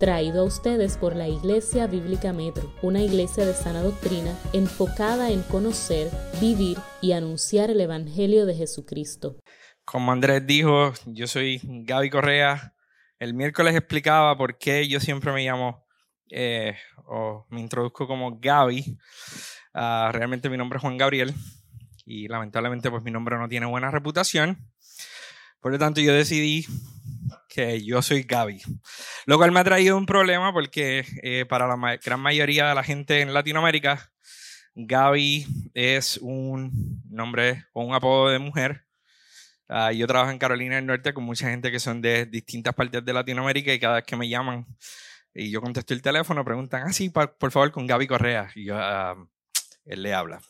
traído a ustedes por la Iglesia Bíblica Metro, una iglesia de sana doctrina enfocada en conocer, vivir y anunciar el Evangelio de Jesucristo. Como Andrés dijo, yo soy Gaby Correa. El miércoles explicaba por qué yo siempre me llamo eh, o me introduzco como Gaby. Ah, realmente mi nombre es Juan Gabriel y lamentablemente pues mi nombre no tiene buena reputación. Por lo tanto yo decidí que yo soy Gaby. Lo cual me ha traído un problema porque eh, para la gran mayoría de la gente en Latinoamérica, Gaby es un nombre o un apodo de mujer. Ah, yo trabajo en Carolina del Norte con mucha gente que son de distintas partes de Latinoamérica y cada vez que me llaman y yo contesto el teléfono, preguntan, ah, sí, por, favor, con Gaby Correa. Y yo, ah, él le habla.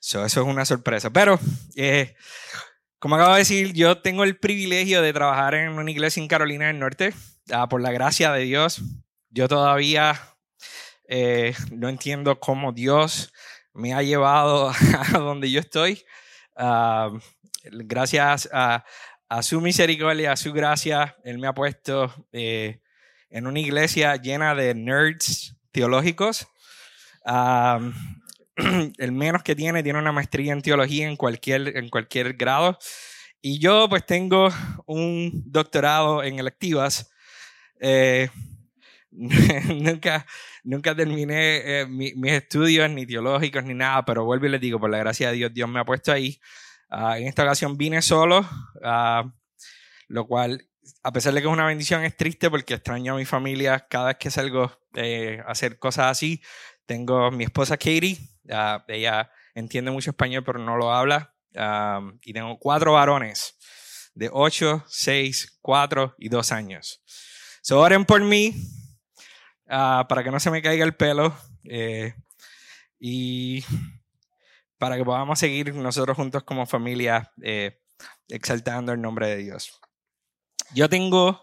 eso es una sorpresa. Pero eh, como acabo de decir, yo tengo el privilegio de trabajar en una iglesia en Carolina del Norte. Ah, por la gracia de Dios, yo todavía eh, no entiendo cómo Dios me ha llevado a donde yo estoy. Ah, gracias a, su misericordia, a su gracia, Él me ha puesto eh, en una iglesia llena de nerds teológicos. Ah, el menos que tiene tiene una maestría en teología en cualquier, en cualquier grado. Y yo pues tengo un doctorado en electivas. Eh, nunca, nunca terminé eh, mis estudios ni teológicos ni nada, pero vuelvo y les digo, por la gracia de Dios, Dios me ha puesto ahí. Ah, en esta ocasión vine solo, uh, lo cual, a pesar de que es una bendición, es triste porque extraño a mi familia cada vez que salgo eh, a hacer cosas así. Tengo mi esposa Katie, ella entiende mucho español, pero no lo habla. y tengo cuatro varones de 8, 6, 4 y 2 años. So, oren por mí ah, para que no se me caiga el pelo eh, y para que podamos seguir nosotros juntos como familia eh, exaltando el nombre de Dios. Yo tengo,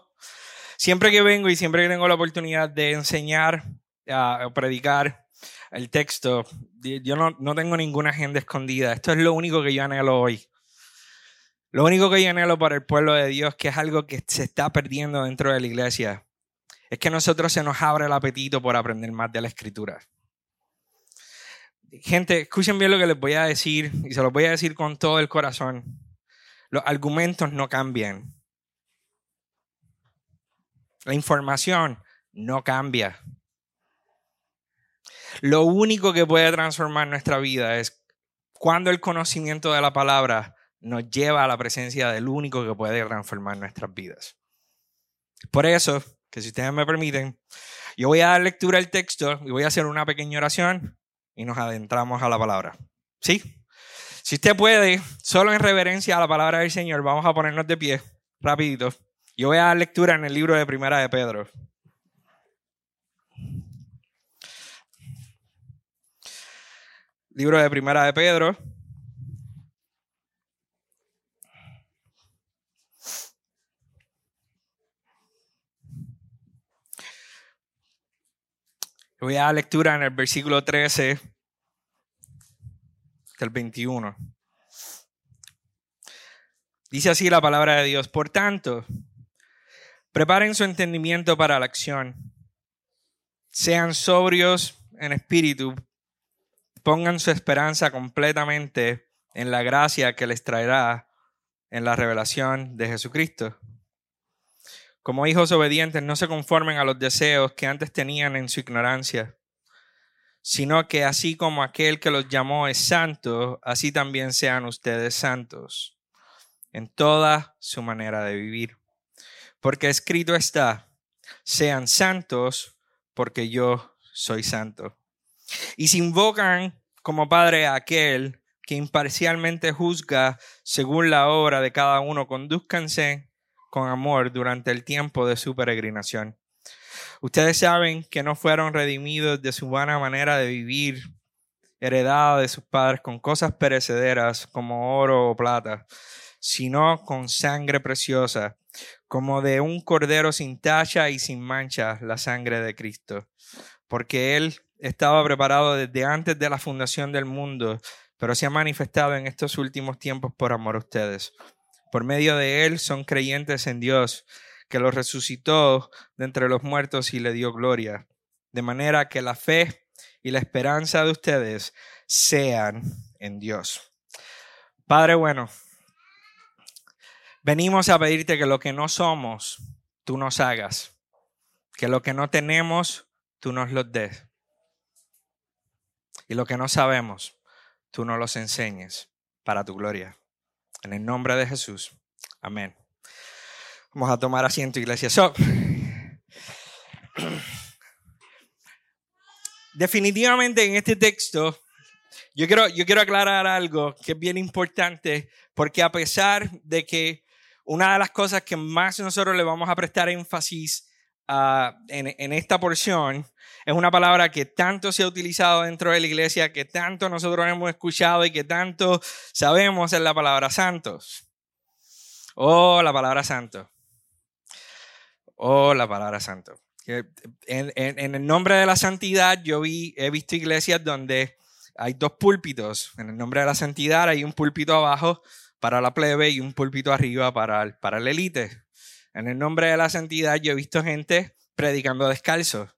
siempre que vengo y siempre que tengo la oportunidad de enseñar, a predicar, el texto, yo no, no, tengo ninguna agenda escondida. Esto es lo único que yo anhelo hoy. Lo único que yo anhelo para el pueblo de Dios, que es algo que se está perdiendo dentro de la iglesia, es que nosotros se nos abra el apetito por aprender más de la escritura. Gente, escuchen bien lo que les voy a decir y se los voy a decir con todo el corazón. Los argumentos no cambian. La información no cambia. Lo único que puede transformar nuestra vida es cuando el conocimiento de la palabra nos lleva a la presencia del único que puede transformar nuestras vidas. Por eso, que si ustedes me permiten, yo voy a dar lectura al texto y voy a hacer una pequeña oración y nos adentramos a la palabra. ¿Sí? Si usted puede, solo en reverencia a la palabra del Señor, vamos a ponernos de pie, rapidito. Yo voy a dar lectura en el libro de Primera de Pedro. Libro de Primera de Pedro. Voy a dar lectura en el versículo 13 del 21. Dice así la palabra de Dios. Por tanto, preparen su entendimiento para la acción. Sean sobrios en espíritu pongan su esperanza completamente en la gracia que les traerá en la revelación de Jesucristo. Como hijos obedientes, no se conformen a los deseos que antes tenían en su ignorancia, sino que así como aquel que los llamó es santo, así también sean ustedes santos en toda su manera de vivir. Porque escrito está, sean santos porque yo soy santo. Y si invocan como Padre aquel que imparcialmente juzga según la obra de cada uno, conduzcanse con amor durante el tiempo de su peregrinación. Ustedes saben que no fueron redimidos de su vana manera de vivir, heredada de sus padres con cosas perecederas como oro o plata, sino con sangre preciosa, como de un cordero sin tacha y sin mancha, la sangre de Cristo. Porque Él estaba preparado desde antes de la fundación del mundo, pero se ha manifestado en estos últimos tiempos por amor a ustedes. Por medio de Él son creyentes en Dios, que lo resucitó de entre los muertos y le dio gloria. De manera que la fe y la esperanza de ustedes sean en Dios. Padre bueno, venimos a pedirte que lo que no somos, tú nos hagas. Que lo que no tenemos, tú nos lo des. Y lo que no sabemos, tú nos los enseñes para tu gloria. En el nombre de Jesús. Amén. Vamos a tomar asiento, iglesia. definitivamente en este texto, yo quiero, yo quiero aclarar algo que es bien importante, porque a pesar de que una de las cosas que más nosotros le vamos a prestar énfasis en, en, esta porción es una palabra que tanto se ha utilizado dentro de la iglesia, que tanto nosotros hemos escuchado y que tanto sabemos es la palabra santos. Oh, la palabra santo. Oh, la palabra santo. En, en, el nombre de la santidad, yo vi, he visto iglesias donde hay dos púlpitos. En el nombre de la santidad hay un púlpito abajo para la plebe y un púlpito arriba para, para la élite. En el nombre de la santidad yo he visto gente predicando descalzo,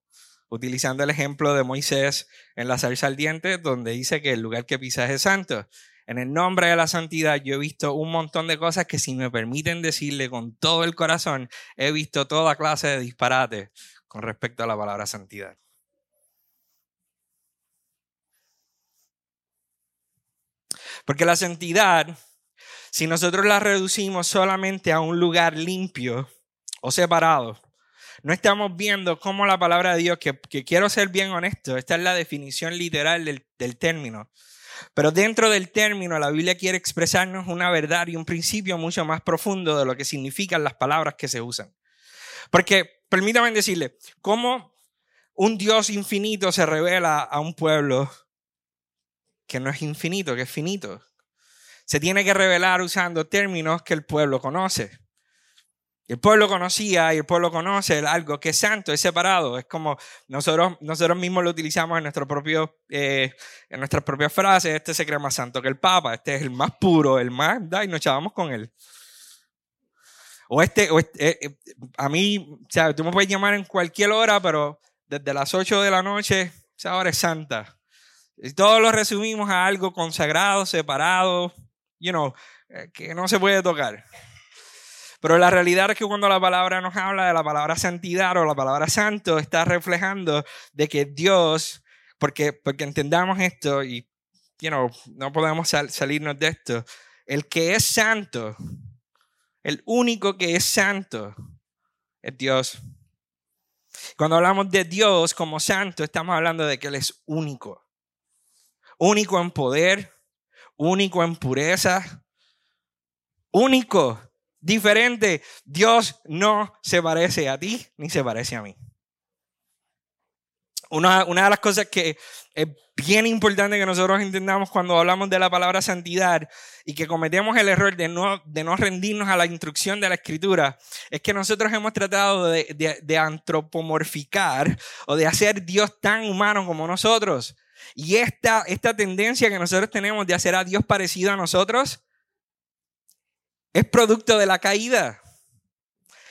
utilizando el ejemplo de Moisés en la salsa al diente, donde dice que el lugar que pisas es santo. En el nombre de la santidad yo he visto un montón de cosas que si me permiten decirle con todo el corazón, he visto toda clase de disparates con respecto a la palabra santidad. Porque la santidad si nosotros la reducimos solamente a un lugar limpio o separado, no estamos viendo cómo la palabra de Dios, que, quiero ser bien honesto, esta es la definición literal del, del término. Pero dentro del término, la Biblia quiere expresarnos una verdad y un principio mucho más profundo de lo que significan las palabras que se usan. Porque, permítame decirle, ¿cómo un Dios infinito se revela a un pueblo que no es infinito, que es finito? Se tiene que revelar usando términos que el pueblo conoce. El pueblo conocía y el pueblo conoce algo que es santo, es separado. Es como nosotros, nosotros mismos lo utilizamos en, nuestro propio, eh, en nuestras propias frases. Este se cree más santo que el Papa. Este es el más puro, el más... Y nos chavamos con él. O este, este eh, eh, a mí, o sea, tú me puedes llamar en cualquier hora, pero desde las 8 de la noche, esa hora es santa. Y todos lo resumimos a algo consagrado, separado, you know, eh, que no se puede tocar. Pero la realidad es que cuando la palabra nos habla de la palabra santidad o la palabra santo, está reflejando de que Dios, porque, porque entendamos esto y you know, no podemos salirnos de esto, el que es santo, el único que es santo, es Dios. Cuando hablamos de Dios como santo, estamos hablando de que Él es único. Único en poder, único en pureza, único, diferente. Dios no se parece a ti ni se parece a mí. Una, una, de las cosas que es bien importante que nosotros entendamos cuando hablamos de la palabra santidad y que cometemos el error de no, de no rendirnos a la instrucción de la escritura es que nosotros hemos tratado de, de, de antropomorficar o de hacer Dios tan humano como nosotros. Y esta, esta tendencia que nosotros tenemos de hacer a Dios parecido a nosotros es producto de la caída.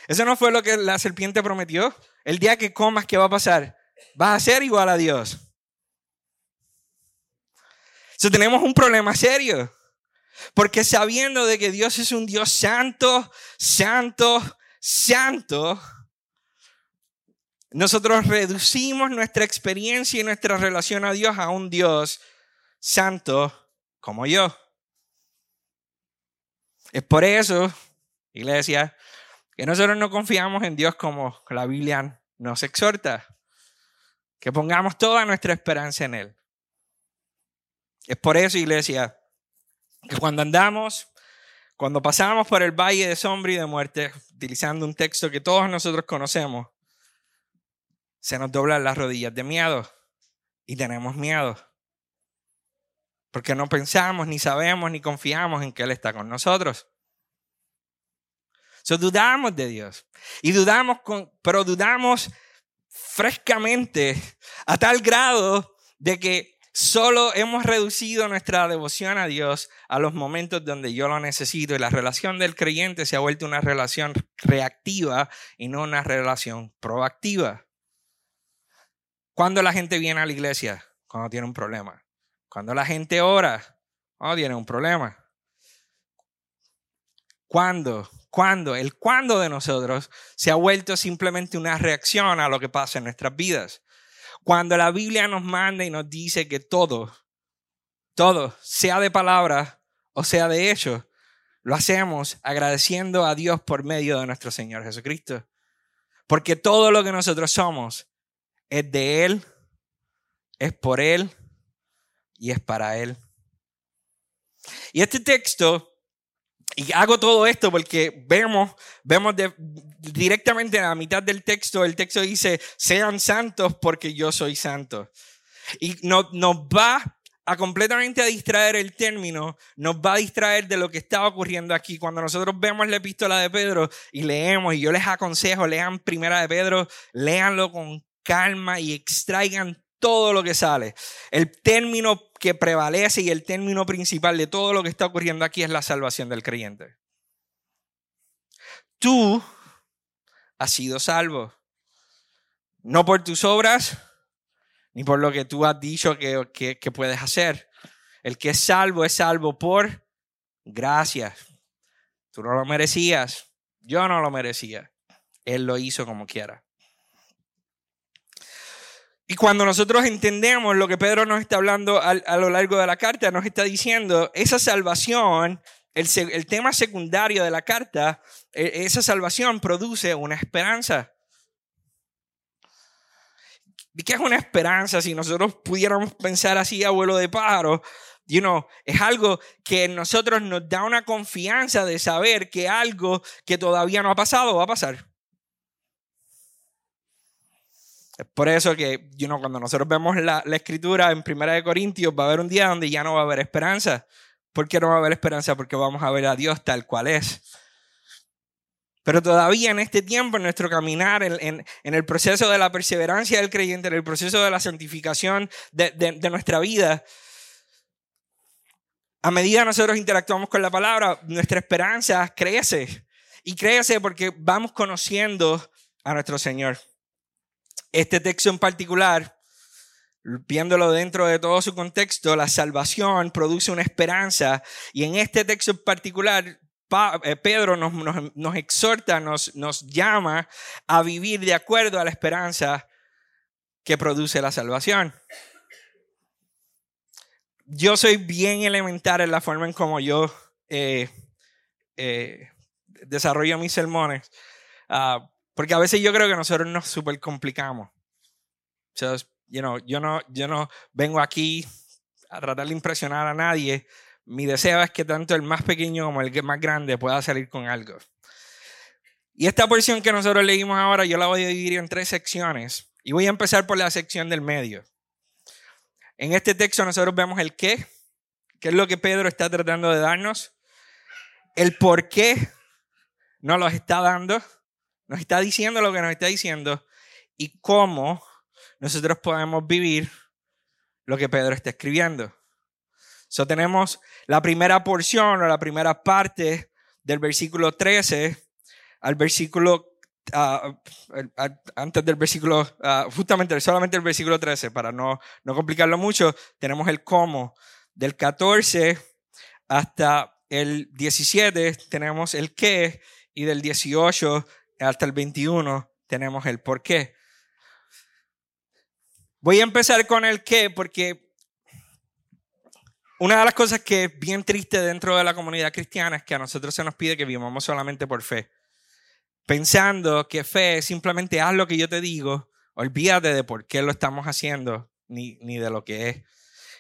Eso no fue lo que la serpiente prometió. El día que comas, ¿qué va a pasar? Vas a ser igual a Dios. Entonces tenemos un problema serio. Porque sabiendo de que Dios es un Dios santo, santo, santo, nosotros reducimos nuestra experiencia y nuestra relación a Dios a un Dios santo como yo. Es por eso, iglesia, que nosotros no confiamos en Dios como la Biblia nos exhorta, que pongamos toda nuestra esperanza en Él. Es por eso, iglesia, que cuando andamos, cuando pasamos por el valle de sombra y de muerte, utilizando un texto que todos nosotros conocemos, se nos doblan las rodillas de miedo y tenemos miedo. Porque no pensamos, ni sabemos, ni confiamos en que Él está con nosotros. So, dudamos de Dios. Y dudamos, con, pero dudamos frescamente a tal grado de que Solo hemos reducido nuestra devoción a Dios a los momentos donde yo lo necesito y la relación del creyente se ha vuelto una relación reactiva y no una relación proactiva. Cuando la gente viene a la iglesia? Cuando tiene un problema. Cuando la gente ora? Cuando tiene un problema. ¿Cuándo? ¿Cuándo? El cuándo de nosotros se ha vuelto simplemente una reacción a lo que pasa en nuestras vidas. Cuando la Biblia nos manda y nos dice que todo, todo, sea de palabra o sea de hecho, lo hacemos agradeciendo a Dios por medio de nuestro Señor Jesucristo. Porque todo lo que nosotros somos es de Él, es por Él y es para Él. Y este texto y hago todo esto porque vemos, vemos directamente en la mitad del texto, el texto dice, sean santos porque yo soy santo. Y nos, nos va a completamente a distraer el término, nos va a distraer de lo que está ocurriendo aquí. Cuando nosotros vemos la epístola de Pedro y leemos, y yo les aconsejo, lean primera de Pedro, léanlo con calma y extraigan todo lo que sale. El término que prevalece y el término principal de todo lo que está ocurriendo aquí es la salvación del creyente. Tú has sido salvo. No por tus obras, ni por lo que tú has dicho que, que, puedes hacer. El que es salvo es salvo por gracias. Tú no lo merecías. Yo no lo merecía. Él lo hizo como quiera. Y cuando nosotros entendemos lo que Pedro nos está hablando a, lo largo de la carta, nos está diciendo, esa salvación, el, tema secundario de la carta, e, esa salvación produce una esperanza. ¿Y qué es una esperanza? Si nosotros pudiéramos pensar así, abuelo de pájaro, you know, es algo que nosotros nos da una confianza de saber que algo que todavía no ha pasado va a pasar. Es por eso que you know, cuando nosotros vemos la, la escritura en Primera de Corintios, va a haber un día donde ya no va a haber esperanza. ¿Por qué no va a haber esperanza? Porque vamos a ver a Dios tal cual es. Pero todavía en este tiempo, en nuestro caminar, en, en, en, el proceso de la perseverancia del creyente, en el proceso de la santificación de, de, de nuestra vida, a medida que nosotros interactuamos con la palabra, nuestra esperanza crece. Y crece porque vamos conociendo a nuestro Señor. Este texto en particular, viéndolo dentro de todo su contexto, la salvación produce una esperanza y en este texto en particular, eh, Pedro nos, exhorta, nos, llama a vivir de acuerdo a la esperanza que produce la salvación. Yo soy bien elemental en la forma en cómo yo eh, eh, desarrollo mis sermones. Ah, porque a veces yo creo que nosotros nos super complicamos. yo, no, yo no vengo aquí a tratar de impresionar a nadie. Mi deseo es que tanto el más pequeño como el más grande pueda salir con algo. Y esta porción que nosotros leímos ahora, yo la voy a dividir en tres secciones. Y voy a empezar por la sección del medio. En este texto nosotros vemos el qué, qué es lo que Pedro está tratando de darnos, el por qué no lo está dando nos está diciendo lo que nos está diciendo y cómo nosotros podemos vivir lo que Pedro está escribiendo. So tenemos la primera porción o la primera parte del versículo 13 al versículo, ah, antes del versículo, ah, justamente solamente el versículo 13, para no, no complicarlo mucho, tenemos el cómo. Del 14 hasta el 17 tenemos el qué y del 18 hasta el 21 tenemos el por qué. Voy a empezar con el qué porque una de las cosas que es bien triste dentro de la comunidad cristiana es que a nosotros se nos pide que vivamos solamente por fe. Pensando que fe es simplemente haz lo que yo te digo, olvídate de por qué lo estamos haciendo ni, ni de lo que es.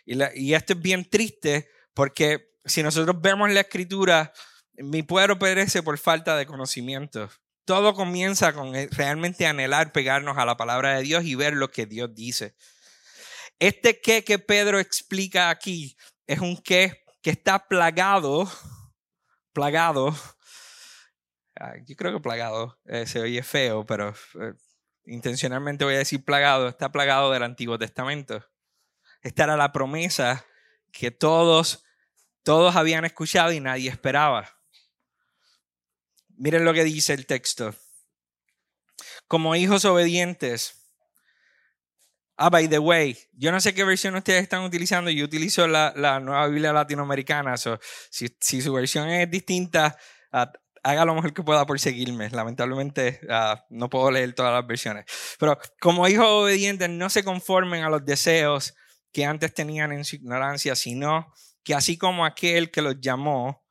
Y, y esto es bien triste porque si nosotros vemos la escritura, mi pueblo perece por falta de conocimiento. Todo comienza con realmente anhelar pegarnos a la palabra de Dios y ver lo que Dios dice. Este qué que Pedro explica aquí es un qué que está plagado, plagado, yo creo que plagado eh, se oye feo, pero eh, intencionalmente voy a decir plagado, está plagado del Antiguo Testamento. Esta era la promesa que todos, todos habían escuchado y nadie esperaba. Miren lo que dice el texto. Como hijos obedientes. Ah, by the way, yo no sé qué versión ustedes están utilizando. Yo utilizo la, nueva Biblia latinoamericana. si, su versión es distinta, ah, haga lo mejor que pueda por seguirme. Lamentablemente ah, no puedo leer todas las versiones. Pero como hijos obedientes, no se conformen a los deseos que antes tenían en su ignorancia, sino que así como aquel que los llamó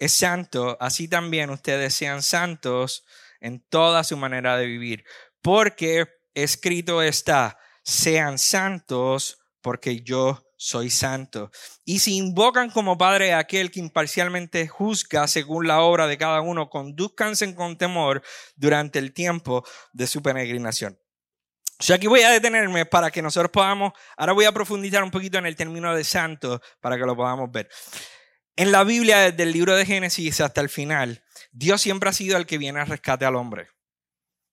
es santo, así también ustedes sean santos en toda su manera de vivir. Porque escrito está, sean santos porque yo soy santo. Y si invocan como Padre a aquel que imparcialmente juzga según la obra de cada uno, conduzcanse con temor durante el tiempo de su peregrinación. O aquí voy a detenerme para que nosotros podamos, ahora voy a profundizar un poquito en el término de santo para que lo podamos ver. En la Biblia, desde el libro de Génesis hasta el final, Dios siempre ha sido el que viene a rescate al hombre.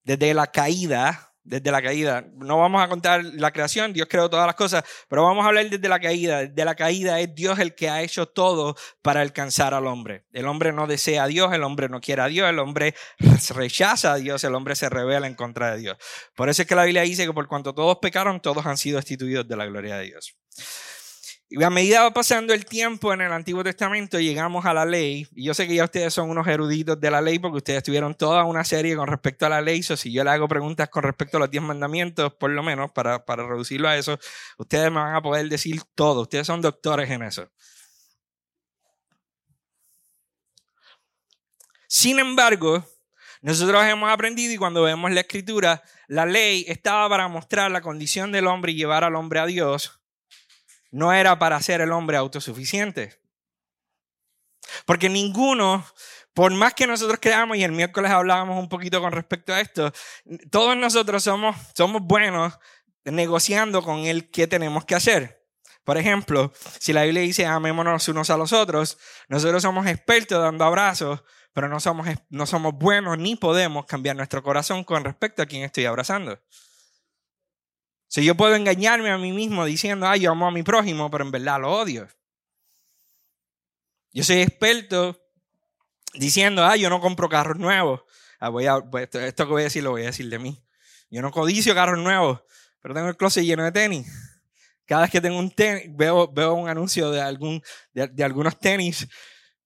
Desde la caída, desde la caída, no vamos a contar la creación, Dios creó todas las cosas, pero vamos a hablar desde la caída. Desde la caída es Dios el que ha hecho todo para alcanzar al hombre. El hombre no desea a Dios, el hombre no quiere a Dios, el hombre rechaza a Dios, el hombre se revela en contra de Dios. Por eso es que la Biblia dice que por cuanto todos pecaron, todos han sido destituidos de la gloria de Dios. Y a medida va pasando el tiempo en el Antiguo Testamento, llegamos a la ley. Y yo sé que ya ustedes son unos eruditos de la ley porque ustedes tuvieron toda una serie con respecto a la ley. So, si yo le hago preguntas con respecto a los diez mandamientos, por lo menos, para, para reducirlo a eso, ustedes me van a poder decir todo. Ustedes son doctores en eso. Sin embargo, nosotros hemos aprendido y cuando vemos la escritura, la ley estaba para mostrar la condición del hombre y llevar al hombre a Dios no era para ser el hombre autosuficiente. Porque ninguno, por más que nosotros creamos, y el miércoles hablábamos un poquito con respecto a esto, todos nosotros somos, somos buenos negociando con el qué tenemos que hacer. Por ejemplo, si la Biblia dice amémonos unos a los otros, nosotros somos expertos dando abrazos, pero no somos, no somos buenos ni podemos cambiar nuestro corazón con respecto a quien estoy abrazando. Si yo puedo engañarme a mí mismo diciendo, ay, yo amo a mi prójimo, pero en verdad lo odio. Yo soy experto diciendo, ay, yo no compro carros nuevos. Ah, voy a, esto, que voy a decir lo voy a decir de mí. Yo no codicio carros nuevos, pero tengo el closet lleno de tenis. Cada vez que tengo un tenis, veo, veo un anuncio de, algún, de, algunos tenis,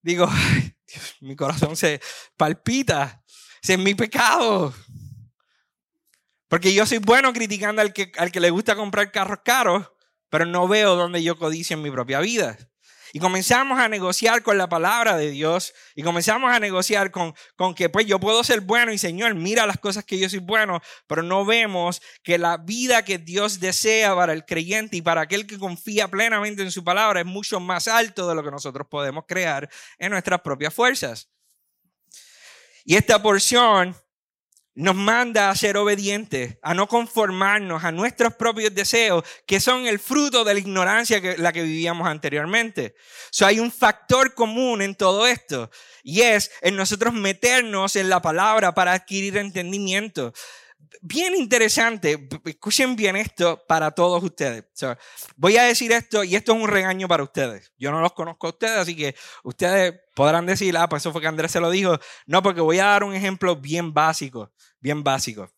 digo, ay, mi corazón se palpita. Ese es mi pecado. Porque yo soy bueno criticando al que, al que le gusta comprar carros caros, pero no veo dónde yo codicio en mi propia vida. Y comenzamos a negociar con la palabra de Dios y comenzamos a negociar con, con que pues yo puedo ser bueno y Señor, mira las cosas que yo soy bueno, pero no vemos que la vida que Dios desea para el creyente y para aquel que confía plenamente en su palabra es mucho más alto de lo que nosotros podemos crear en nuestras propias fuerzas. Y esta porción nos manda a ser obedientes, a no conformarnos a nuestros propios deseos, que son el fruto de la ignorancia que la que vivíamos anteriormente. So, hay un factor común en todo esto, y es en nosotros meternos en la palabra para adquirir entendimiento. Bien interesante, escuchen bien esto para todos ustedes. voy a decir esto y esto es un regaño para ustedes. Yo no los conozco a ustedes, así que ustedes podrán decir, ah, pues eso fue que Andrés se lo dijo. No, porque voy a dar un ejemplo bien básico bien básico.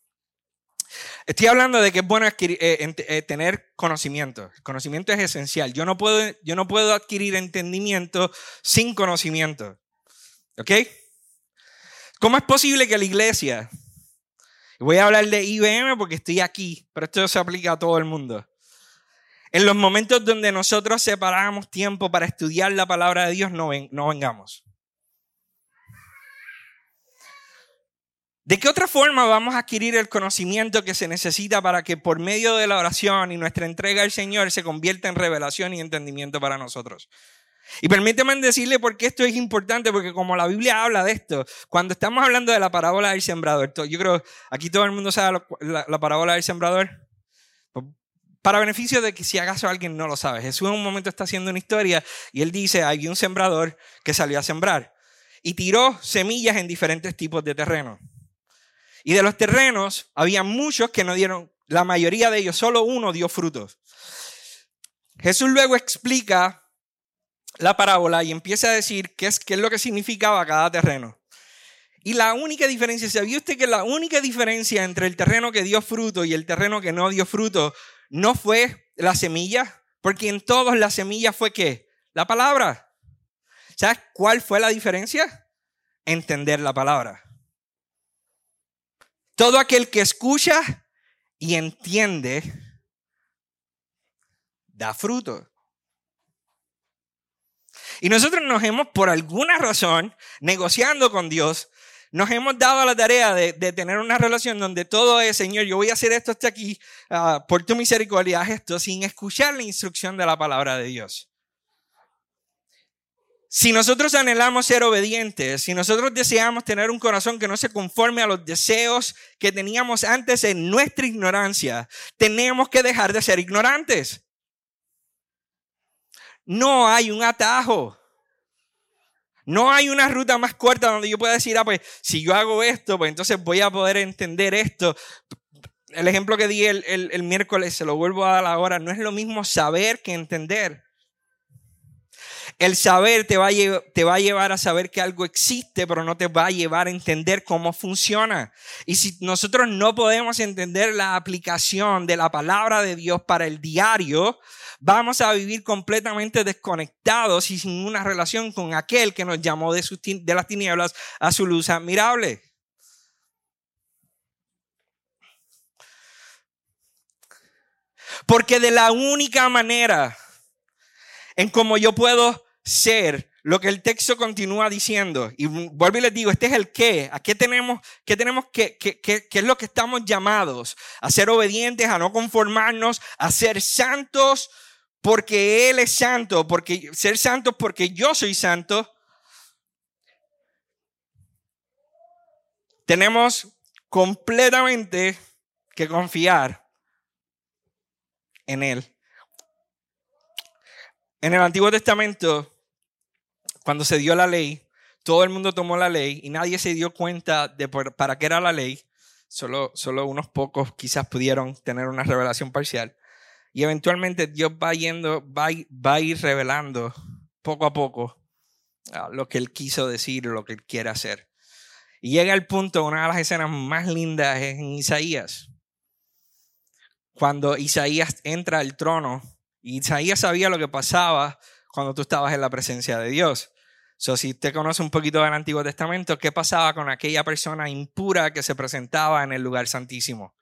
Estoy hablando de que es bueno eh, eh, tener conocimiento. El conocimiento es esencial. Yo no, puedo, yo no puedo adquirir entendimiento sin conocimiento. ¿Ok? ¿Cómo es posible que la iglesia, voy a hablar de IBM porque estoy aquí, pero esto se aplica a todo el mundo. En los momentos donde nosotros separamos tiempo para estudiar la palabra de Dios, no, no vengamos. ¿De qué otra forma vamos a adquirir el conocimiento que se necesita para que por medio de la oración y nuestra entrega al Señor se convierta en revelación y entendimiento para nosotros? Y permíteme decirle por qué esto es importante, porque como la Biblia habla de esto, cuando estamos hablando de la parábola del sembrador, yo creo, aquí todo el mundo sabe la, la parábola del sembrador. Para beneficio de que si acaso alguien no lo sabe, Jesús en un momento está haciendo una historia y él dice, hay un sembrador que salió a sembrar y tiró semillas en diferentes tipos de terreno. Y de los terrenos había muchos que no dieron, la mayoría de ellos, solo uno dio frutos. Jesús luego explica la parábola y empieza a decir qué es, qué es lo que significaba cada terreno. Y la única diferencia, ¿sabía usted que la única diferencia entre el terreno que dio fruto y el terreno que no dio fruto no fue la semilla? Porque en todos la semilla fue qué? La palabra. ¿Sabes cuál fue la diferencia? Entender la palabra. Todo aquel que escucha y entiende da fruto. Y nosotros nos hemos, por alguna razón, negociando con Dios, nos hemos dado la tarea de, tener una relación donde todo es, Señor, yo voy a hacer esto hasta aquí, ah, por tu misericordia, esto, sin escuchar la instrucción de la palabra de Dios. Si nosotros anhelamos ser obedientes, si nosotros deseamos tener un corazón que no se conforme a los deseos que teníamos antes en nuestra ignorancia, tenemos que dejar de ser ignorantes. No hay un atajo. No hay una ruta más corta donde yo pueda decir, ah, pues si yo hago esto, pues entonces voy a poder entender esto. El ejemplo que di el, el miércoles, se lo vuelvo a dar ahora, no es lo mismo saber que entender. El saber te va, a te va a llevar a saber que algo existe, pero no te va a llevar a entender cómo funciona. Y si nosotros no podemos entender la aplicación de la palabra de Dios para el diario, vamos a vivir completamente desconectados y sin una relación con aquel que nos llamó de, de las tinieblas a su luz admirable. Porque de la única manera en cómo yo puedo ser lo que el texto continúa diciendo. Y vuelvo y les digo, este es el qué. ¿A qué tenemos, qué tenemos que, qué, qué, qué es lo que estamos llamados? A ser obedientes, a no conformarnos, a ser santos porque Él es santo, porque ser santo porque yo soy santo. Tenemos completamente que confiar en Él. En el Antiguo Testamento, cuando se dio la ley, todo el mundo tomó la ley y nadie se dio cuenta de para qué era la ley. Solo, solo unos pocos quizás pudieron tener una revelación parcial. Y eventualmente Dios va yendo, va, va a ir revelando poco a poco ah, lo que Él quiso decir, lo que Él quiere hacer. Y llega el punto, una de las escenas más lindas es en Isaías. Cuando Isaías entra al trono Isaías sabía lo que pasaba cuando tú estabas en la presencia de Dios. So, si usted conoce un poquito del Antiguo Testamento, ¿qué pasaba con aquella persona impura que se presentaba en el lugar santísimo?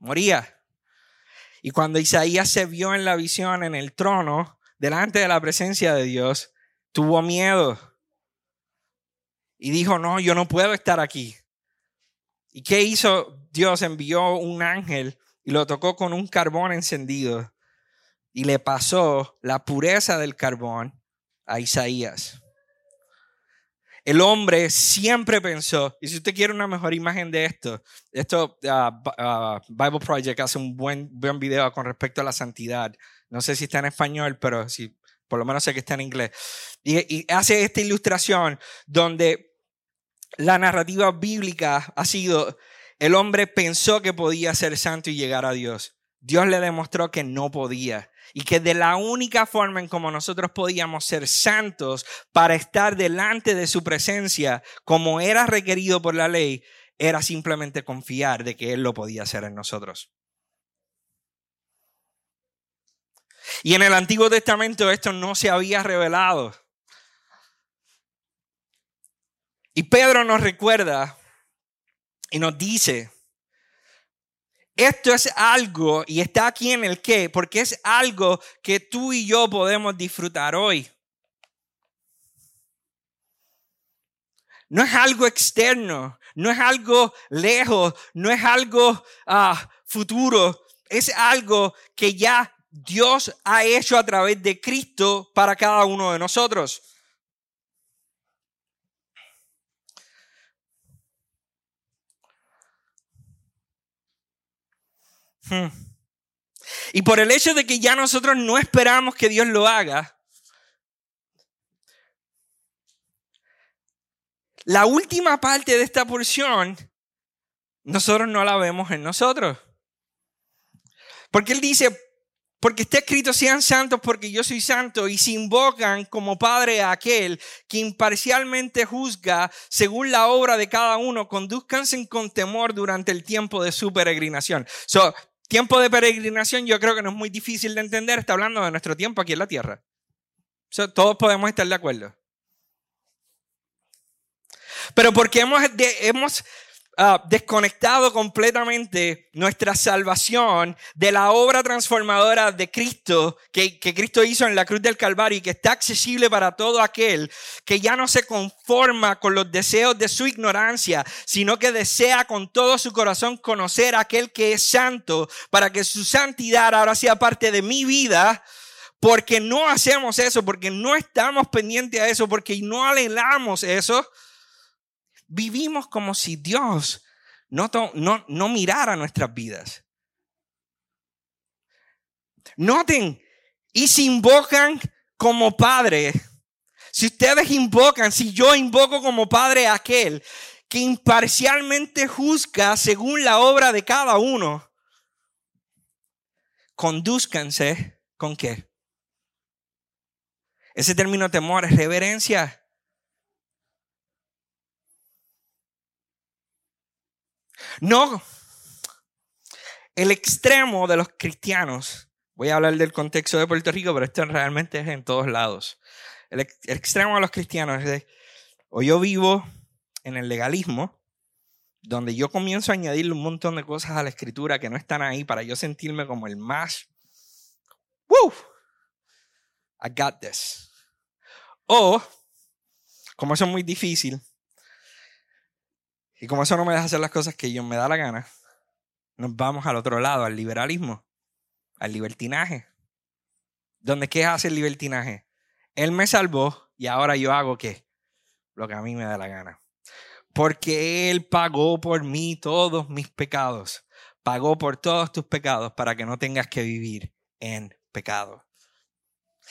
Moría. Y cuando Isaías se vio en la visión en el trono, delante de la presencia de Dios, tuvo miedo. Y dijo, no, yo no puedo estar aquí. ¿Y qué hizo Dios? Envió un ángel y lo tocó con un carbón encendido y le pasó la pureza del carbón a Isaías. El hombre siempre pensó, y si usted quiere una mejor imagen de esto, esto uh, Bible Project hace un buen, buen video con respecto a la santidad. No sé si está en español, pero si, por lo menos sé que está en inglés. y hace esta ilustración donde la narrativa bíblica ha sido el hombre pensó que podía ser santo y llegar a Dios. Dios le demostró que no podía y que de la única forma en como nosotros podíamos ser santos para estar delante de su presencia como era requerido por la ley era simplemente confiar de que Él lo podía hacer en nosotros. Y en el Antiguo Testamento esto no se había revelado. Y Pedro nos recuerda y nos dice, esto es algo, y está aquí en el qué, porque es algo que tú y yo podemos disfrutar hoy. No es algo externo, no es algo lejos, no es algo ah, futuro, es algo que ya Dios ha hecho a través de Cristo para cada uno de nosotros. Hmm. Y por el hecho de que ya nosotros no esperamos que Dios lo haga, la última parte de esta porción nosotros no la vemos en nosotros. Porque Él dice, porque está escrito sean santos porque yo soy santo y se invocan como Padre a aquel que imparcialmente juzga según la obra de cada uno, conduzcanse con temor durante el tiempo de su peregrinación. Tiempo de peregrinación yo creo que no es muy difícil de entender, está hablando de nuestro tiempo aquí en la tierra. So, todos podemos estar de acuerdo. Pero porque hemos, hemos Ah, desconectado completamente nuestra salvación de la obra transformadora de Cristo que, que, Cristo hizo en la cruz del Calvario y que está accesible para todo aquel que ya no se conforma con los deseos de su ignorancia, sino que desea con todo su corazón conocer a aquel que es santo para que su santidad ahora sea parte de mi vida. Porque no hacemos eso, porque no estamos pendientes a eso, porque no anhelamos eso vivimos como si Dios no, no, no mirara nuestras vidas. Noten, y se invocan como Padre. Si ustedes invocan, si yo invoco como Padre a aquel que imparcialmente juzga según la obra de cada uno, conduzcanse con qué? Ese término temor es reverencia. No, el extremo de los cristianos, voy a hablar del contexto de Puerto Rico, pero esto realmente es en todos lados. El, extremo de los cristianos es o yo vivo en el legalismo, donde yo comienzo a añadirle un montón de cosas a la escritura que no están ahí para yo sentirme como el más, ¡Woo! I got this. O, como eso es muy difícil, y como eso no me deja hacer las cosas que yo me da la gana, nos vamos al otro lado, al liberalismo, al libertinaje. ¿Dónde qué hace el libertinaje? Él me salvó y ahora yo hago qué? Lo que a mí me da la gana. Porque Él pagó por mí todos mis pecados. Pagó por todos tus pecados para que no tengas que vivir en pecado.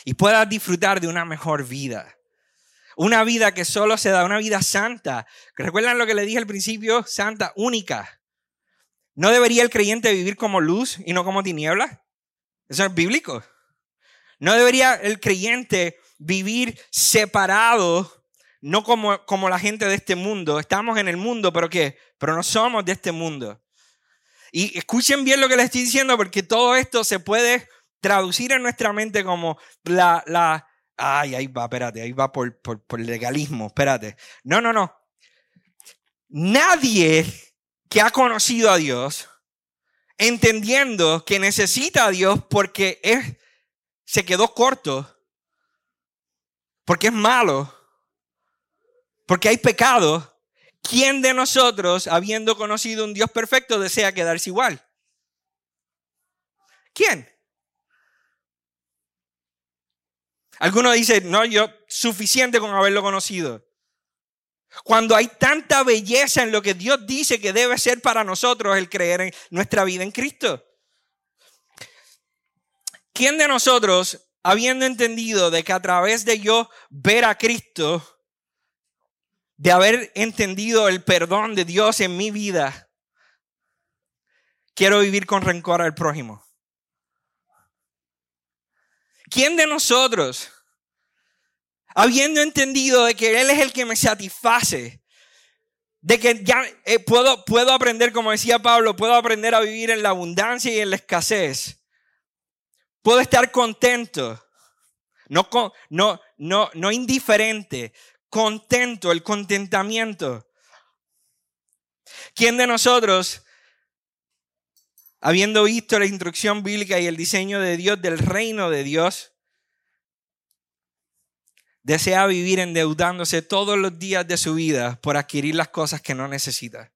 Y puedas disfrutar de una mejor vida. Una vida que solo se da, una vida santa. ¿Recuerdan lo que le dije al principio? Santa, única. ¿No debería el creyente vivir como luz y no como tiniebla? Eso es bíblico. ¿No debería el creyente vivir separado, no como, como la gente de este mundo? Estamos en el mundo, pero ¿qué? Pero no somos de este mundo. Y escuchen bien lo que les estoy diciendo, porque todo esto se puede traducir en nuestra mente como la, la, Ay, ahí va, espérate, ahí va por, por, por legalismo, espérate. No, no, no. Nadie que ha conocido a Dios, entendiendo que necesita a Dios porque es, se quedó corto, porque es malo, porque hay pecado, ¿quién de nosotros, habiendo conocido un Dios perfecto, desea quedarse igual? ¿Quién? Algunos dicen, no, yo suficiente con haberlo conocido. Cuando hay tanta belleza en lo que Dios dice que debe ser para nosotros el creer en nuestra vida en Cristo. ¿Quién de nosotros, habiendo entendido de que a través de yo ver a Cristo, de haber entendido el perdón de Dios en mi vida, quiero vivir con rencor al prójimo? ¿Quién de nosotros, habiendo entendido de que Él es el que me satisface, de que ya eh, puedo, puedo aprender, como decía Pablo, puedo aprender a vivir en la abundancia y en la escasez, puedo estar contento, no, no, no, no indiferente, contento, el contentamiento. ¿Quién de nosotros habiendo visto la instrucción bíblica y el diseño de Dios del reino de Dios, desea vivir endeudándose todos los días de su vida por adquirir las cosas que no necesita.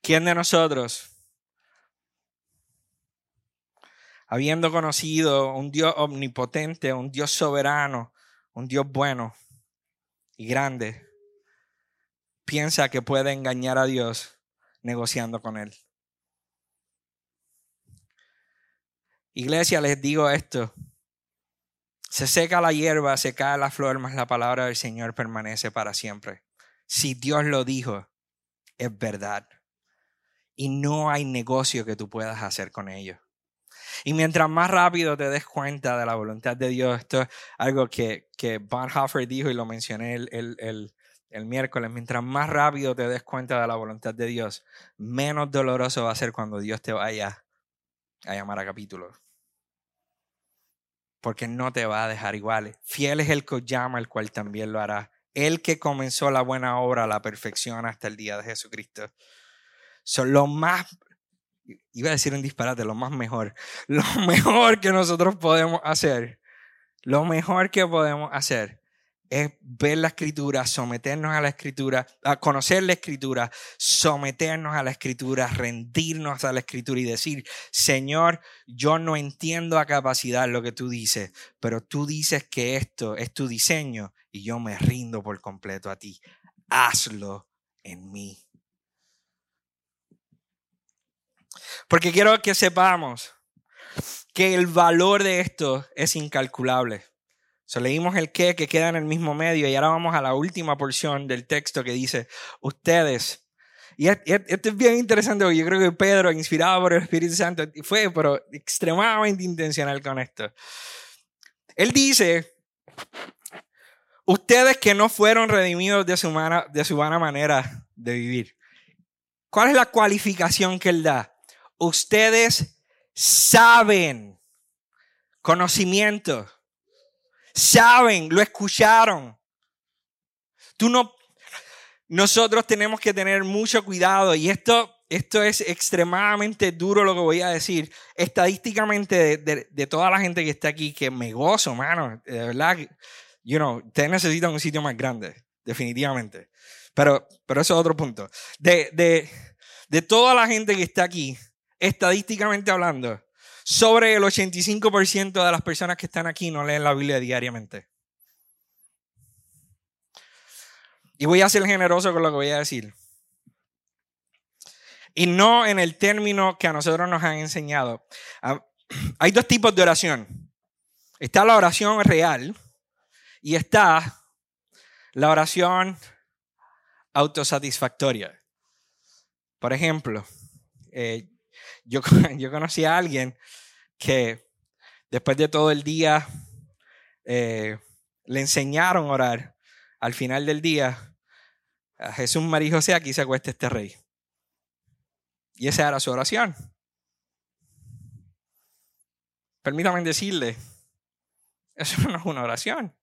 ¿Quién de nosotros habiendo conocido un Dios omnipotente, un Dios soberano, un Dios bueno y grande, piensa que puede engañar a Dios negociando con Él. Iglesia, les digo esto. Se seca la hierba, se cae la flor, mas la palabra del Señor permanece para siempre. Si Dios lo dijo, es verdad. Y no hay negocio que tú puedas hacer con ello. Y mientras más rápido te des cuenta de la voluntad de Dios, esto es algo que, que Bonhoeffer dijo y lo mencioné el, el, el miércoles, mientras más rápido te des cuenta de la voluntad de Dios, menos doloroso va a ser cuando Dios te vaya a llamar a capítulo. Porque no te va a dejar igual. Fiel es el que llama, el cual también lo hará. El que comenzó la buena obra, la perfección hasta el día de Jesucristo. Son lo más, iba a decir un disparate, lo más mejor. Lo mejor que nosotros podemos hacer. Lo mejor que podemos hacer es ver la escritura, someternos a la escritura, a conocer la escritura, someternos a la escritura, rendirnos a la escritura y decir, Señor, yo no entiendo a capacidad lo que tú dices, pero tú dices que esto es tu diseño y yo me rindo por completo a ti. Hazlo en mí. Porque quiero que sepamos que el valor de esto es incalculable. So, leímos el qué que queda en el mismo medio y ahora vamos a la última porción del texto que dice, ustedes, y esto es bien interesante porque yo creo que Pedro, inspirado por el Espíritu Santo, fue pero extremadamente intencional con esto. Él dice, ustedes que no fueron redimidos de su, de su vana manera de vivir. ¿Cuál es la cualificación que él da? Ustedes saben conocimiento saben, lo escucharon. Tú no, nosotros tenemos que tener mucho cuidado y esto, esto es extremadamente duro lo que voy a decir. Estadísticamente de, toda la gente que está aquí, que me gozo, mano, de verdad, you know, ustedes necesitan un sitio más grande, definitivamente. Pero, pero eso es otro punto. De, de, de toda la gente que está aquí, estadísticamente hablando, sobre el 85% de las personas que están aquí no leen la Biblia diariamente. Y voy a ser generoso con lo que voy a decir. Y no en el término que a nosotros nos han enseñado. Ah, hay dos tipos de oración. Está la oración real y está la oración autosatisfactoria. Por ejemplo, eh, yo, yo conocí a alguien que después de todo el día eh, le enseñaron a orar. Al final del día, a Jesús, María y José, aquí se acuesta este rey. Y esa era su oración. Permítame decirle, eso no es una oración.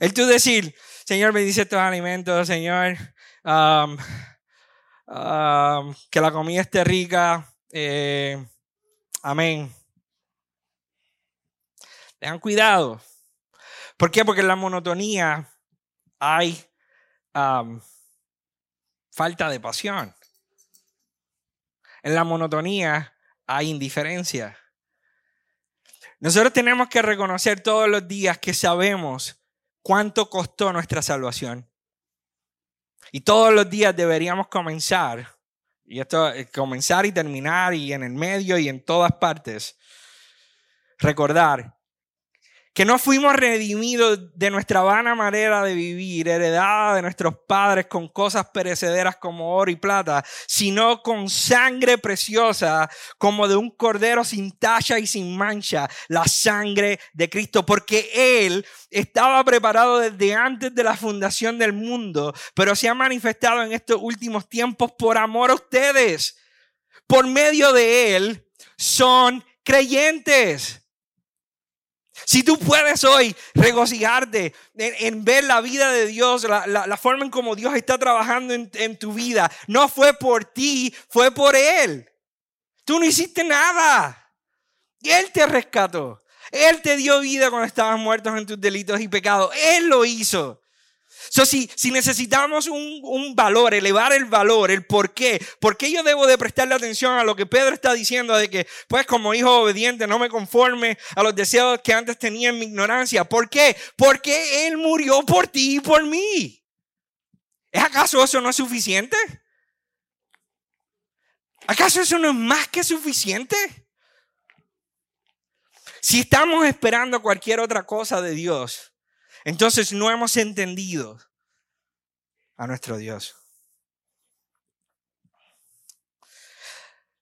El tú decir, Señor, bendice estos alimentos, Señor, que la comida esté rica, eh, amén. Tengan cuidado. ¿Por qué? Porque en la monotonía hay falta de pasión. En la monotonía hay indiferencia. Nosotros tenemos que reconocer todos los días que sabemos cuánto costó nuestra salvación. Y todos los días deberíamos comenzar y esto, es comenzar y terminar y en el medio y en todas partes. Recordar que no fuimos redimidos de nuestra vana manera de vivir, heredada de nuestros padres con cosas perecederas como oro y plata, sino con sangre preciosa como de un cordero sin tacha y sin mancha, la sangre de Cristo, porque Él estaba preparado desde antes de la fundación del mundo, pero se ha manifestado en estos últimos tiempos por amor a ustedes. Por medio de Él son creyentes. Si tú puedes hoy regocijarte en, ver la vida de Dios, la, forma en cómo Dios está trabajando en, en tu vida, no fue por ti, fue por Él. Tú no hiciste nada. Y Él te rescató. Él te dio vida cuando estabas muertos en tus delitos y pecados. Él lo hizo. So, si, si necesitamos un, un, valor, elevar el valor, el por qué, por qué yo debo de prestarle atención a lo que Pedro está diciendo de que, pues como hijo obediente, no me conforme a los deseos que antes tenía en mi ignorancia. ¿Por qué? Porque Él murió por ti y por mí. ¿Es acaso eso no es suficiente? ¿Acaso eso no es más que suficiente? Si estamos esperando cualquier otra cosa de Dios, entonces no hemos entendido a nuestro Dios.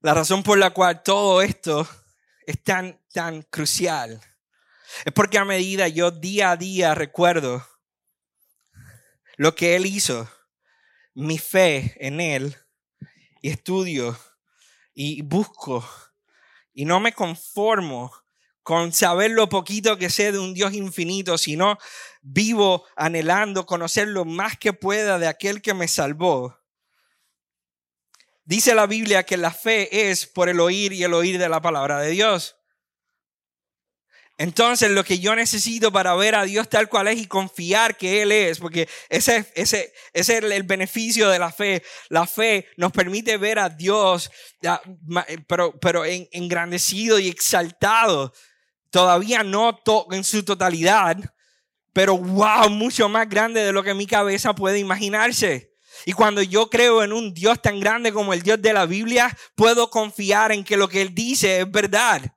La razón por la cual todo esto es tan, tan crucial es porque a medida yo día a día recuerdo lo que Él hizo, mi fe en Él, y estudio y busco y no me conformo con saber lo poquito que sé de un Dios infinito, sino vivo anhelando conocer lo más que pueda de aquel que me salvó. Dice la Biblia que la fe es por el oír y el oír de la palabra de Dios. Entonces lo que yo necesito para ver a Dios tal cual es y confiar que Él es, porque ese, ese, ese es el beneficio de la fe. La fe nos permite ver a Dios, pero, pero engrandecido y exaltado. Todavía no en su totalidad, pero wow, mucho más grande de lo que mi cabeza puede imaginarse. Y cuando yo creo en un Dios tan grande como el Dios de la Biblia, puedo confiar en que lo que Él dice es verdad.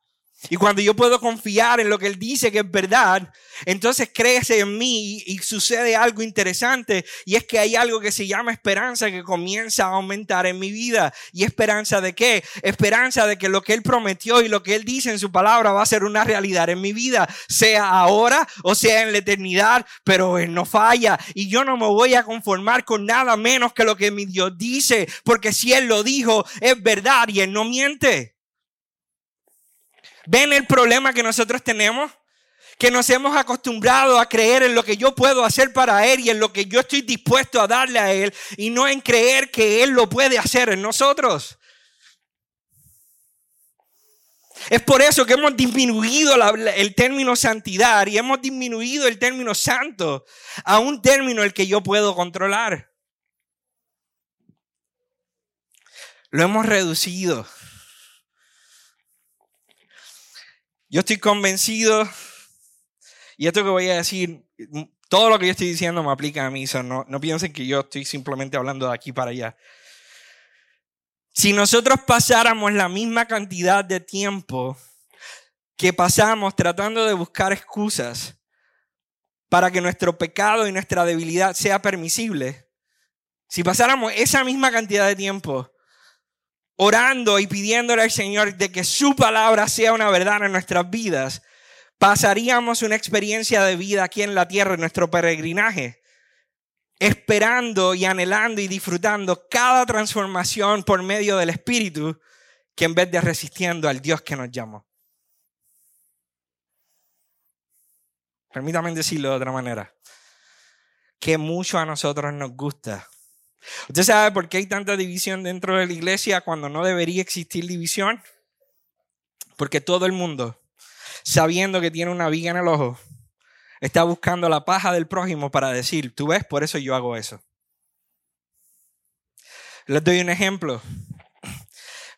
Y cuando yo puedo confiar en lo que Él dice que es verdad, entonces crece en mí y, sucede algo interesante. Y es que hay algo que se llama esperanza que comienza a aumentar en mi vida. ¿Y esperanza de qué? Esperanza de que lo que Él prometió y lo que Él dice en su palabra va a ser una realidad en mi vida. Sea ahora o sea en la eternidad, pero Él no falla. Y yo no me voy a conformar con nada menos que lo que mi Dios dice. Porque si Él lo dijo, es verdad y Él no miente. ¿Ven el problema que nosotros tenemos? Que nos hemos acostumbrado a creer en lo que yo puedo hacer para Él y en lo que yo estoy dispuesto a darle a Él y no en creer que Él lo puede hacer en nosotros. Es por eso que hemos disminuido el término santidad y hemos disminuido el término santo a un término el que yo puedo controlar. Lo hemos reducido. Yo estoy convencido, y esto que voy a decir, todo lo que yo estoy diciendo me aplica a mí, no, no piensen que yo estoy simplemente hablando de aquí para allá. Si nosotros pasáramos la misma cantidad de tiempo que pasamos tratando de buscar excusas para que nuestro pecado y nuestra debilidad sea permisible, si pasáramos esa misma cantidad de tiempo orando y pidiéndole al Señor de que su palabra sea una verdad en nuestras vidas, pasaríamos una experiencia de vida aquí en la tierra, en nuestro peregrinaje, esperando y anhelando y disfrutando cada transformación por medio del Espíritu, que en vez de resistiendo al Dios que nos llamó. Permítame decirlo de otra manera. Que mucho a nosotros nos gusta ¿Usted sabe por qué hay tanta división dentro de la iglesia cuando no debería existir división? Porque todo el mundo, sabiendo que tiene una viga en el ojo, está buscando la paja del prójimo para decir, tú ves, por eso yo hago eso. Les doy un ejemplo.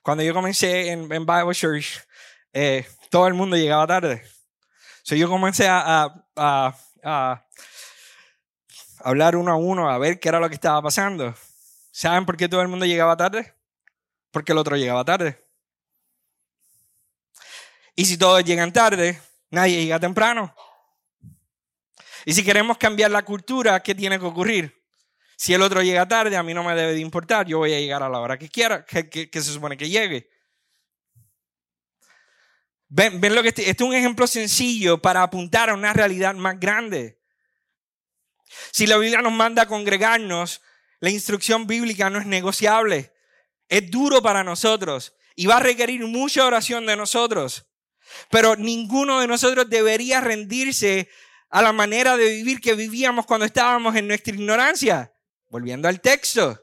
Cuando yo comencé en, Bible Church, eh, todo el mundo llegaba tarde. So yo comencé a, a hablar uno a uno, a ver qué era lo que estaba pasando. ¿Saben por qué todo el mundo llegaba tarde? Porque el otro llegaba tarde. Y si todos llegan tarde, nadie llega temprano. Y si queremos cambiar la cultura, ¿qué tiene que ocurrir? Si el otro llega tarde, a mí no me debe de importar, yo voy a llegar a la hora que quiera, que, se supone que llegue. Ven, ven lo que este, este es un ejemplo sencillo para apuntar a una realidad más grande. Si la Biblia nos manda congregarnos, la instrucción bíblica no es negociable. Es duro para nosotros y va a requerir mucha oración de nosotros. Pero ninguno de nosotros debería rendirse a la manera de vivir que vivíamos cuando estábamos en nuestra ignorancia. Volviendo al texto,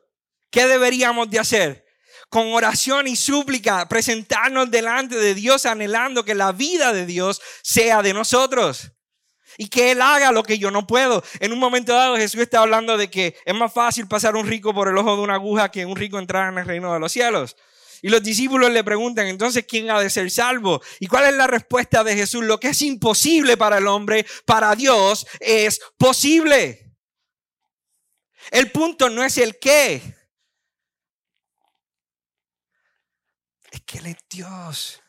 ¿qué deberíamos de hacer? Con oración y súplica, presentarnos delante de Dios anhelando que la vida de Dios sea de nosotros y que Él haga lo que yo no puedo. En un momento dado Jesús está hablando de que es más fácil pasar un rico por el ojo de una aguja que un rico entrar en el reino de los cielos. Y los discípulos le preguntan, entonces, ¿quién ha de ser salvo? ¿Y cuál es la respuesta de Jesús? Lo que es imposible para el hombre, para Dios es posible. El punto no es el qué. Es que Él es Dios.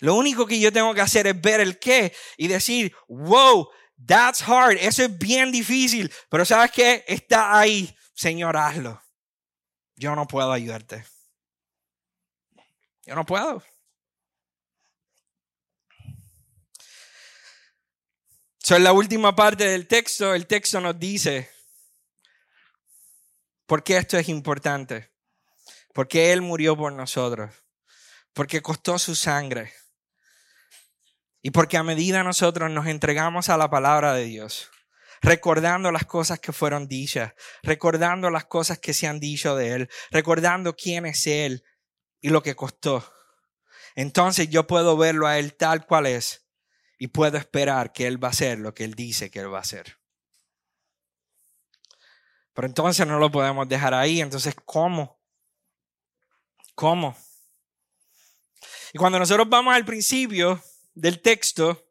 Lo único que yo tengo que hacer es ver el qué y decir, wow, that's hard, eso es bien difícil, pero sabes qué, está ahí, Señor, hazlo. Yo no puedo ayudarte. Yo no puedo. So, en la última parte del texto, el texto nos dice por qué esto es importante. Porque Él murió por nosotros. Porque costó su sangre. Y porque a medida nosotros nos entregamos a la palabra de Dios, recordando las cosas que fueron dichas, recordando las cosas que se han dicho de Él, recordando quién es Él y lo que costó. Entonces yo puedo verlo a Él tal cual es y puedo esperar que Él va a hacer lo que Él dice que Él va a hacer. Pero entonces no lo podemos dejar ahí. Entonces, ¿cómo? ¿Cómo? Y cuando nosotros vamos al principio del texto,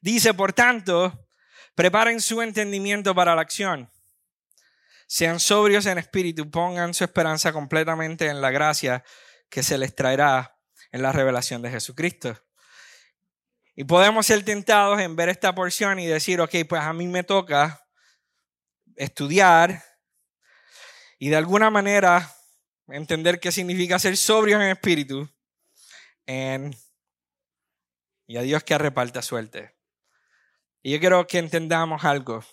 dice, por tanto, preparen su entendimiento para la acción. Sean sobrios en espíritu, pongan su esperanza completamente en la gracia que se les traerá en la revelación de Jesucristo. Y podemos ser tentados en ver esta porción y decir, ok, pues a mí me toca estudiar y de alguna manera entender qué significa ser sobrios en espíritu y a Dios que reparta suerte. Y yo quiero que entendamos algo.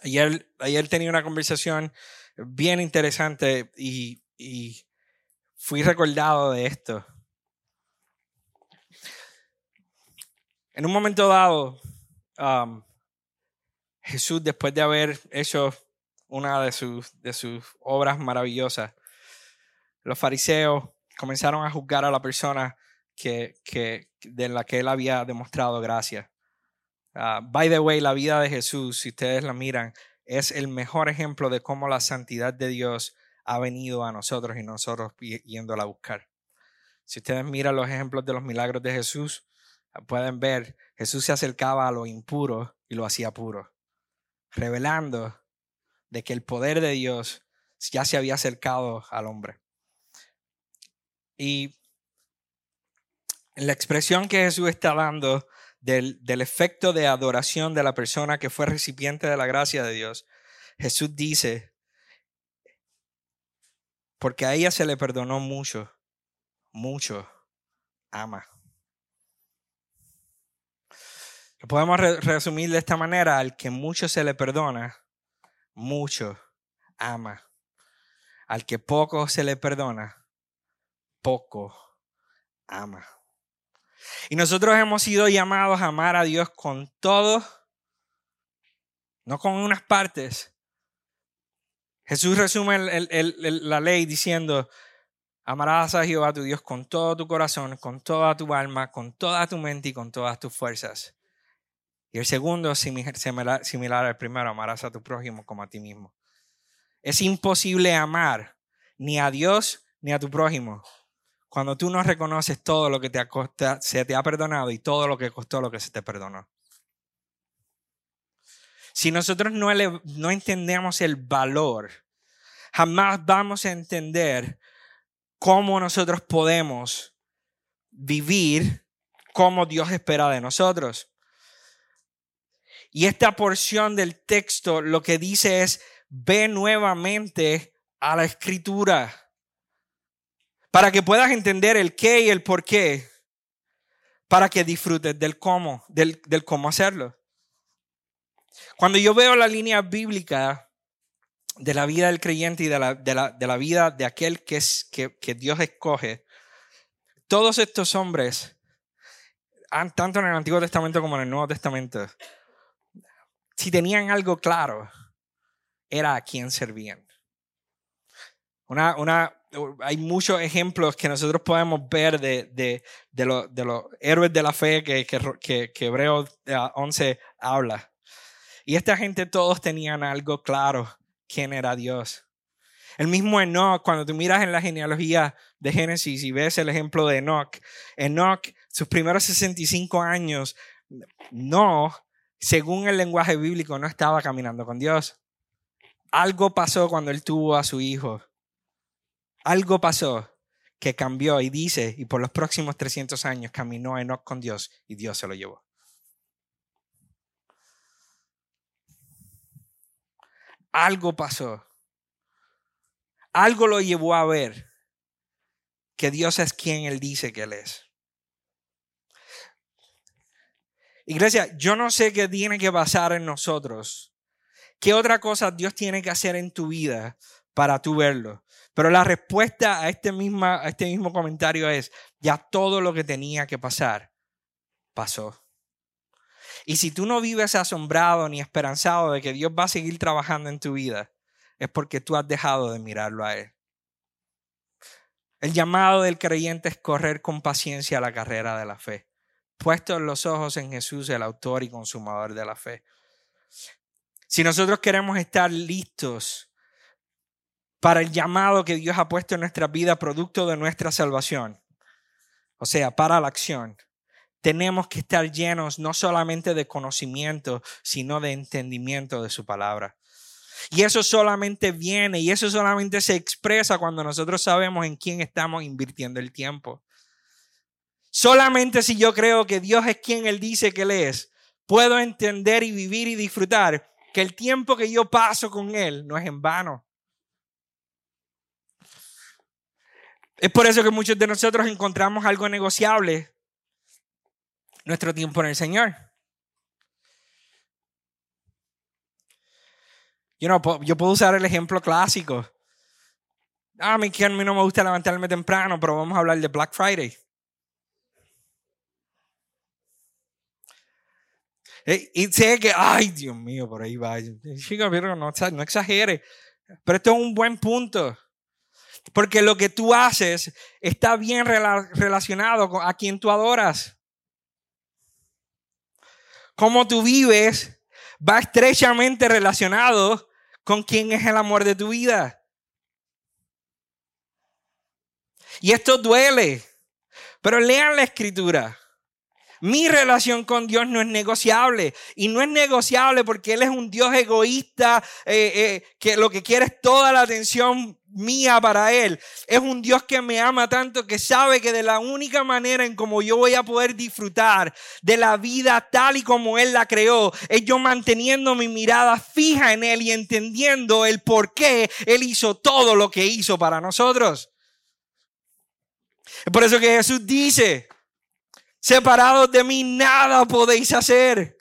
Ayer, ayer tenía una conversación bien interesante y, y fui recordado de esto. En un momento dado, um, Jesús, después de haber hecho una de sus, de sus obras maravillosas, los fariseos comenzaron a juzgar a la persona que, que, de la que él había demostrado gracia. Uh, by the way, la vida de Jesús, si ustedes la miran, es el mejor ejemplo de cómo la santidad de Dios ha venido a nosotros y nosotros yéndola a buscar. Si ustedes miran los ejemplos de los milagros de Jesús, pueden ver, Jesús se acercaba a lo impuro y lo hacía puro, revelando de que el poder de Dios ya se había acercado al hombre. Y la expresión que Jesús está dando del, del, efecto de adoración de la persona que fue recipiente de la gracia de Dios, Jesús dice, porque a ella se le perdonó mucho, mucho, ama. Lo podemos resumir de esta manera, al que mucho se le perdona, mucho ama. Al que poco se le perdona, poco ama. Y nosotros hemos sido llamados a amar a Dios con todo, no con unas partes. Jesús resume la ley diciendo, amarás a Jehová tu Dios con todo tu corazón, con toda tu alma, con toda tu mente y con todas tus fuerzas. Y el segundo es similar al primero, amarás a tu prójimo como a ti mismo. Es imposible amar ni a Dios ni a tu prójimo cuando tú no reconoces todo lo que te se te ha perdonado y todo lo que costó lo que se te perdonó. Si nosotros no, no entendemos el valor, jamás vamos a entender cómo nosotros podemos vivir como Dios espera de nosotros. Y esta porción del texto lo que dice es, ve nuevamente a la escritura para que puedas entender el qué y el por qué, para que disfrutes del cómo, del, cómo hacerlo. Cuando yo veo la línea bíblica de la vida del creyente y de la, de la, vida de aquel que, es, que, que Dios escoge, todos estos hombres, tanto en el Antiguo Testamento como en el Nuevo Testamento, si tenían algo claro, era a quién servían. Una, una, hay muchos ejemplos que nosotros podemos ver de, de, los héroes de la fe que, que, que, Hebreos 11 eh, habla. Y esta gente todos tenían algo claro, quién era Dios. El mismo Enoch, cuando tú miras en la genealogía de Génesis y ves el ejemplo de Enoch, Enoch, sus primeros 65 años, no según el lenguaje bíblico, no estaba caminando con Dios. Algo pasó cuando él tuvo a su hijo. Algo pasó que cambió y dice, y por los próximos 300 años caminó Enoch con Dios y Dios se lo llevó. Algo pasó. Algo lo llevó a ver que Dios es quien Él dice que Él es. Iglesia, yo no sé qué tiene que pasar en nosotros. ¿Qué otra cosa Dios tiene que hacer en tu vida para tú verlo? Pero la respuesta a este, misma, a este mismo comentario es, ya todo lo que tenía que pasar, pasó. Y si tú no vives asombrado ni esperanzado de que Dios va a seguir trabajando en tu vida, es porque tú has dejado de mirarlo a Él. El llamado del creyente es correr con paciencia la carrera de la fe, puestos los ojos en Jesús, el autor y consumador de la fe. Si nosotros queremos estar listos para el llamado que Dios ha puesto en nuestra vida, producto de nuestra salvación, o sea, para la acción, tenemos que estar llenos no solamente de conocimiento, sino de entendimiento de su palabra. Y eso solamente viene y eso solamente se expresa cuando nosotros sabemos en quién estamos invirtiendo el tiempo. Solamente si yo creo que Dios es quien Él dice que Él es, puedo entender y vivir y disfrutar que el tiempo que yo paso con Él no es en vano. Es por eso que muchos de nosotros encontramos algo negociable, nuestro tiempo en el Señor. Yo, no, yo puedo usar el ejemplo clásico. Ah, a mí, a mí no me gusta levantarme temprano, pero vamos a hablar de Black Friday. Eh, y sé que, ay, Dios mío, por ahí va. Chica, pero no exagere. Pero esto es un buen punto. Porque lo que tú haces está bien relacionado con a quien tú adoras. Cómo tú vives va estrechamente relacionado con quién es el amor de tu vida. Y esto duele, pero lean la escritura. Mi relación con Dios no es negociable. Y no es negociable porque Él es un Dios egoísta eh, eh, que lo que quiere es toda la atención mía para Él. Es un Dios que me ama tanto que sabe que de la única manera en como yo voy a poder disfrutar de la vida tal y como Él la creó, es yo manteniendo mi mirada fija en Él y entendiendo el por qué Él hizo todo lo que hizo para nosotros. Es por eso que Jesús dice, Separados de mí nada podéis hacer.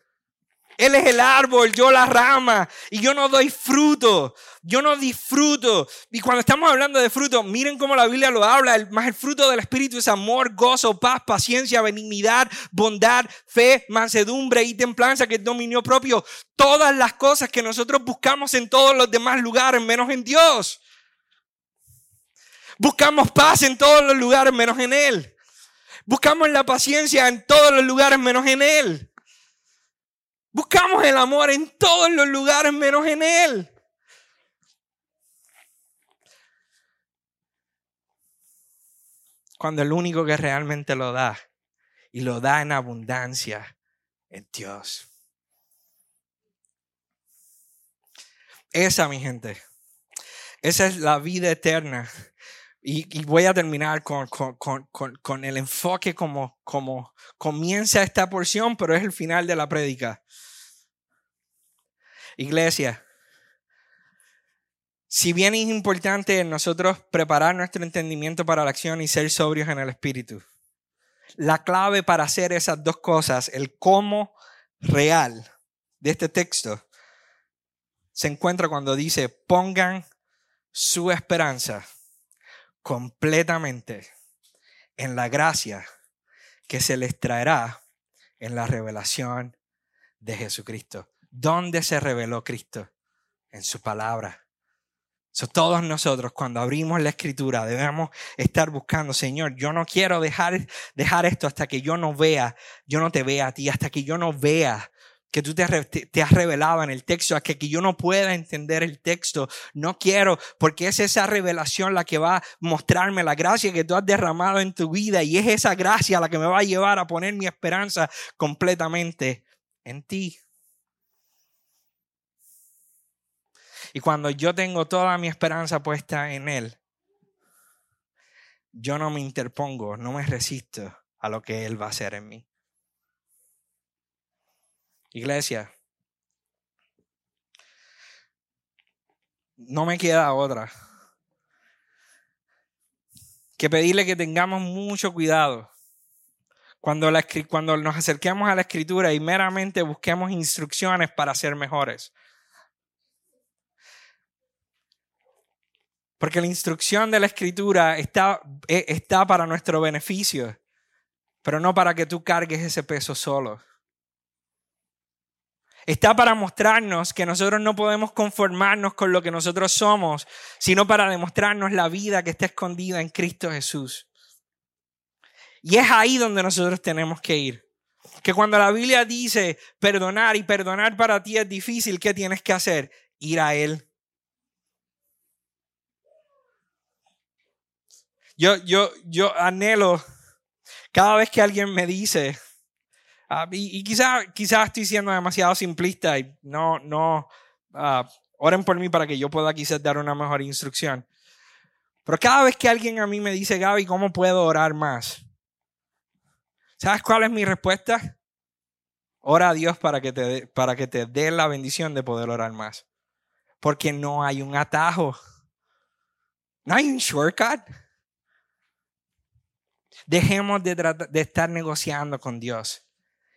Él es el árbol, yo la rama y yo no doy fruto. Yo no disfruto. Y cuando estamos hablando de fruto, miren cómo la Biblia lo habla. El, más el fruto del Espíritu es amor, gozo, paz, paciencia, benignidad, bondad, fe, mansedumbre y templanza, que es dominio propio. Todas las cosas que nosotros buscamos en todos los demás lugares, menos en Dios. Buscamos paz en todos los lugares, menos en Él. Buscamos la paciencia en todos los lugares menos en Él. Buscamos el amor en todos los lugares menos en Él. Cuando el único que realmente lo da y lo da en abundancia es Dios. Esa, mi gente, esa es la vida eterna y, voy a terminar con, con, el enfoque como, como comienza esta porción, pero es el final de la prédica. Iglesia, si bien es importante nosotros preparar nuestro entendimiento para la acción y ser sobrios en el espíritu, la clave para hacer esas dos cosas, el cómo real de este texto, se encuentra cuando dice, pongan su esperanza completamente en la gracia que se les traerá en la revelación de Jesucristo. ¿Dónde se reveló Cristo? En su palabra. todos nosotros cuando abrimos la escritura debemos estar buscando, Señor, yo no quiero dejar, dejar esto hasta que yo no vea, yo no te vea a ti, hasta que yo no vea que tú te, has revelado en el texto, a que, que yo no pueda entender el texto. No quiero, porque es esa revelación la que va a mostrarme la gracia que tú has derramado en tu vida y es esa gracia la que me va a llevar a poner mi esperanza completamente en ti. Y cuando yo tengo toda mi esperanza puesta en Él, yo no me interpongo, no me resisto a lo que Él va a hacer en mí. Iglesia, no me queda otra que pedirle que tengamos mucho cuidado cuando, la, cuando nos acerquemos a la escritura y meramente busquemos instrucciones para ser mejores. Porque la instrucción de la escritura está, e, está para nuestro beneficio, pero no para que tú cargues ese peso solo. Está para mostrarnos que nosotros no podemos conformarnos con lo que nosotros somos, sino para demostrarnos la vida que está escondida en Cristo Jesús. Y es ahí donde nosotros tenemos que ir. Que cuando la Biblia dice perdonar y perdonar para ti es difícil, ¿qué tienes que hacer? Ir a Él. Yo, yo, yo anhelo cada vez que alguien me dice, Ah, y, quizás quizá estoy siendo demasiado simplista y no, no, uh, oren por mí para que yo pueda quizás dar una mejor instrucción. Pero cada vez que alguien a mí me dice, Gaby, ¿cómo puedo orar más? ¿Sabes cuál es mi respuesta? Ora a Dios para que te, para que te dé la bendición de poder orar más. Porque no hay un atajo. No hay un shortcut. Dejemos de, de estar negociando con Dios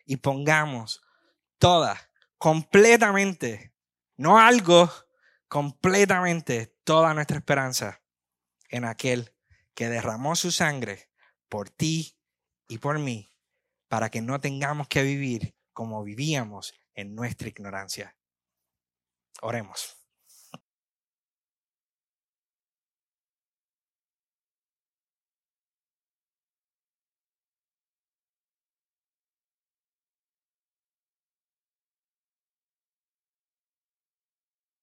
y pongamos toda, completamente, no algo, completamente toda nuestra esperanza en aquel que derramó su sangre por ti y por mí, para que no tengamos que vivir como vivíamos en nuestra ignorancia. Oremos.